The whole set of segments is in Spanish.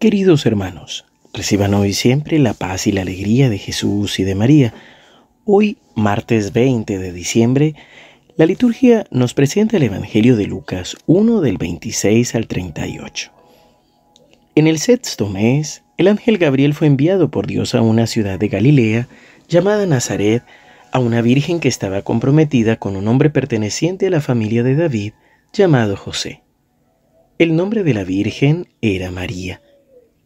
Queridos hermanos, reciban hoy siempre la paz y la alegría de Jesús y de María. Hoy, martes 20 de diciembre, la liturgia nos presenta el Evangelio de Lucas 1 del 26 al 38. En el sexto mes, el ángel Gabriel fue enviado por Dios a una ciudad de Galilea llamada Nazaret, a una virgen que estaba comprometida con un hombre perteneciente a la familia de David llamado José. El nombre de la virgen era María.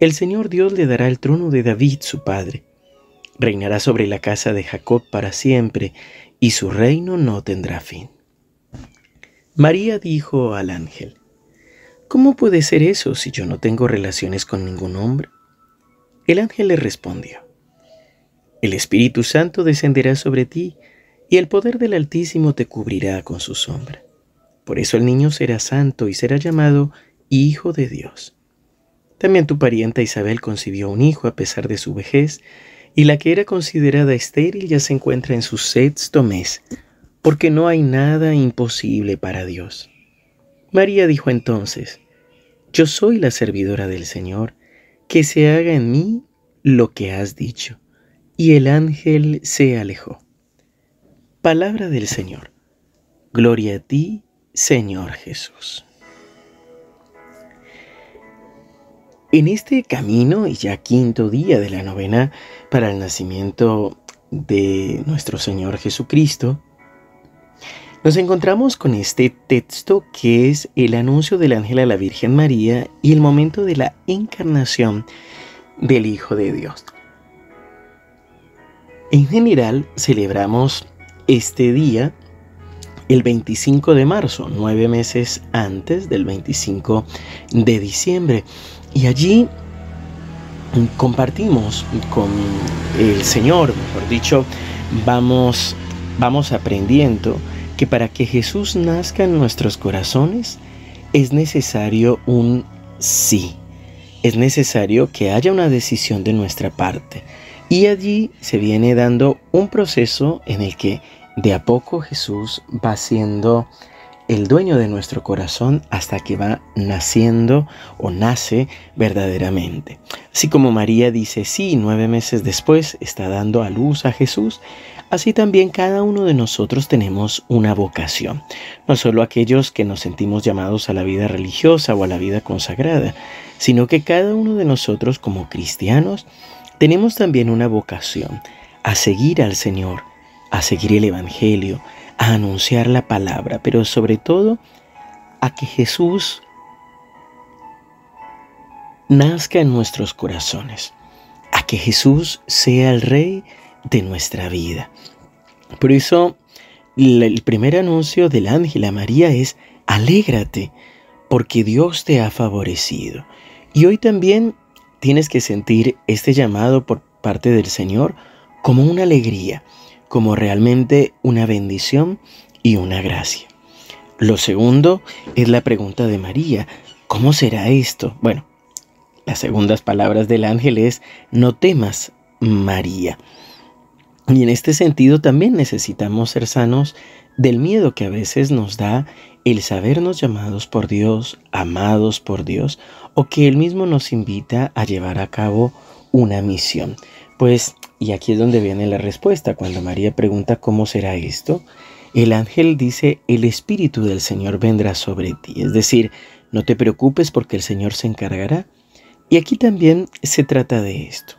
El Señor Dios le dará el trono de David, su padre. Reinará sobre la casa de Jacob para siempre, y su reino no tendrá fin. María dijo al ángel, ¿Cómo puede ser eso si yo no tengo relaciones con ningún hombre? El ángel le respondió, El Espíritu Santo descenderá sobre ti, y el poder del Altísimo te cubrirá con su sombra. Por eso el niño será santo y será llamado Hijo de Dios. También tu parienta Isabel concibió un hijo a pesar de su vejez, y la que era considerada estéril ya se encuentra en su sexto mes, porque no hay nada imposible para Dios. María dijo entonces, Yo soy la servidora del Señor, que se haga en mí lo que has dicho. Y el ángel se alejó. Palabra del Señor. Gloria a ti, Señor Jesús. En este camino y ya quinto día de la novena para el nacimiento de nuestro Señor Jesucristo, nos encontramos con este texto que es el anuncio del ángel a la Virgen María y el momento de la encarnación del Hijo de Dios. En general celebramos este día el 25 de marzo, nueve meses antes del 25 de diciembre. Y allí compartimos con el Señor, mejor dicho, vamos, vamos aprendiendo que para que Jesús nazca en nuestros corazones es necesario un sí. Es necesario que haya una decisión de nuestra parte. Y allí se viene dando un proceso en el que de a poco Jesús va siendo el dueño de nuestro corazón hasta que va naciendo o nace verdaderamente. Así como María dice sí, nueve meses después está dando a luz a Jesús, así también cada uno de nosotros tenemos una vocación. No solo aquellos que nos sentimos llamados a la vida religiosa o a la vida consagrada, sino que cada uno de nosotros como cristianos tenemos también una vocación a seguir al Señor, a seguir el Evangelio, a anunciar la palabra, pero sobre todo a que Jesús nazca en nuestros corazones, a que Jesús sea el rey de nuestra vida. Por eso el primer anuncio del ángel a María es, alégrate, porque Dios te ha favorecido. Y hoy también tienes que sentir este llamado por parte del Señor como una alegría, como realmente una bendición y una gracia. Lo segundo es la pregunta de María, ¿cómo será esto? Bueno, las segundas palabras del ángel es, no temas, María. Y en este sentido también necesitamos ser sanos del miedo que a veces nos da el sabernos llamados por Dios, amados por Dios, o que Él mismo nos invita a llevar a cabo una misión. Pues y aquí es donde viene la respuesta. Cuando María pregunta cómo será esto, el ángel dice, el Espíritu del Señor vendrá sobre ti. Es decir, no te preocupes porque el Señor se encargará. Y aquí también se trata de esto.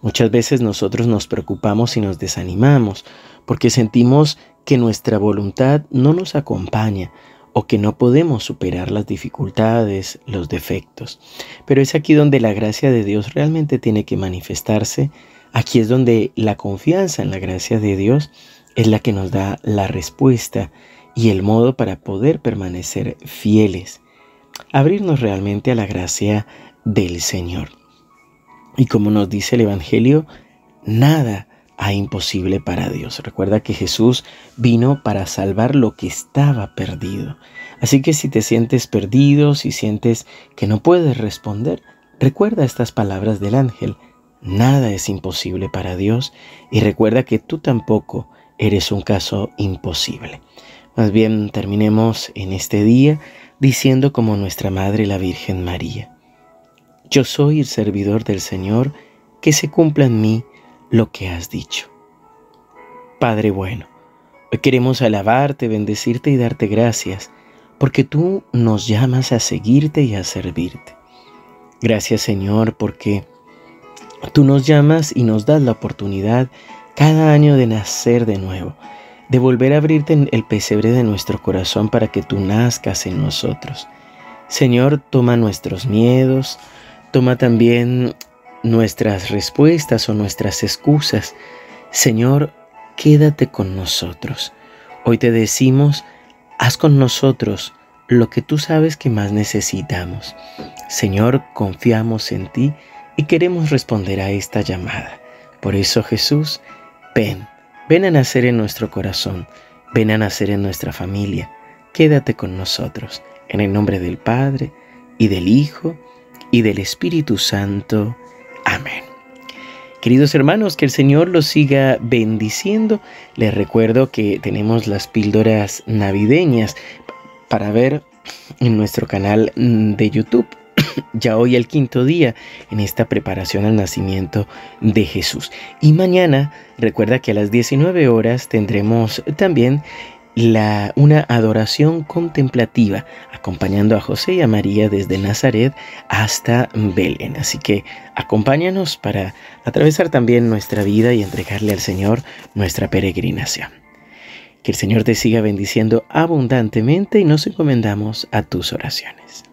Muchas veces nosotros nos preocupamos y nos desanimamos porque sentimos que nuestra voluntad no nos acompaña o que no podemos superar las dificultades, los defectos. Pero es aquí donde la gracia de Dios realmente tiene que manifestarse Aquí es donde la confianza en la gracia de Dios es la que nos da la respuesta y el modo para poder permanecer fieles, abrirnos realmente a la gracia del Señor. Y como nos dice el Evangelio, nada hay imposible para Dios. Recuerda que Jesús vino para salvar lo que estaba perdido. Así que si te sientes perdido, si sientes que no puedes responder, recuerda estas palabras del ángel. Nada es imposible para Dios y recuerda que tú tampoco eres un caso imposible. Más bien terminemos en este día diciendo como nuestra Madre la Virgen María. Yo soy el servidor del Señor, que se cumpla en mí lo que has dicho. Padre bueno, hoy queremos alabarte, bendecirte y darte gracias, porque tú nos llamas a seguirte y a servirte. Gracias Señor, porque tú nos llamas y nos das la oportunidad cada año de nacer de nuevo, de volver a abrirte el pesebre de nuestro corazón para que tú nazcas en nosotros. Señor, toma nuestros miedos, Toma también nuestras respuestas o nuestras excusas. Señor, quédate con nosotros. Hoy te decimos, haz con nosotros lo que tú sabes que más necesitamos. Señor, confiamos en ti y queremos responder a esta llamada. Por eso Jesús, ven, ven a nacer en nuestro corazón, ven a nacer en nuestra familia. Quédate con nosotros. En el nombre del Padre y del Hijo y del Espíritu Santo. Amén. Queridos hermanos, que el Señor los siga bendiciendo. Les recuerdo que tenemos las píldoras navideñas para ver en nuestro canal de YouTube. Ya hoy el quinto día en esta preparación al nacimiento de Jesús. Y mañana recuerda que a las 19 horas tendremos también la, una adoración contemplativa, acompañando a José y a María desde Nazaret hasta Belén. Así que acompáñanos para atravesar también nuestra vida y entregarle al Señor nuestra peregrinación. Que el Señor te siga bendiciendo abundantemente y nos encomendamos a tus oraciones.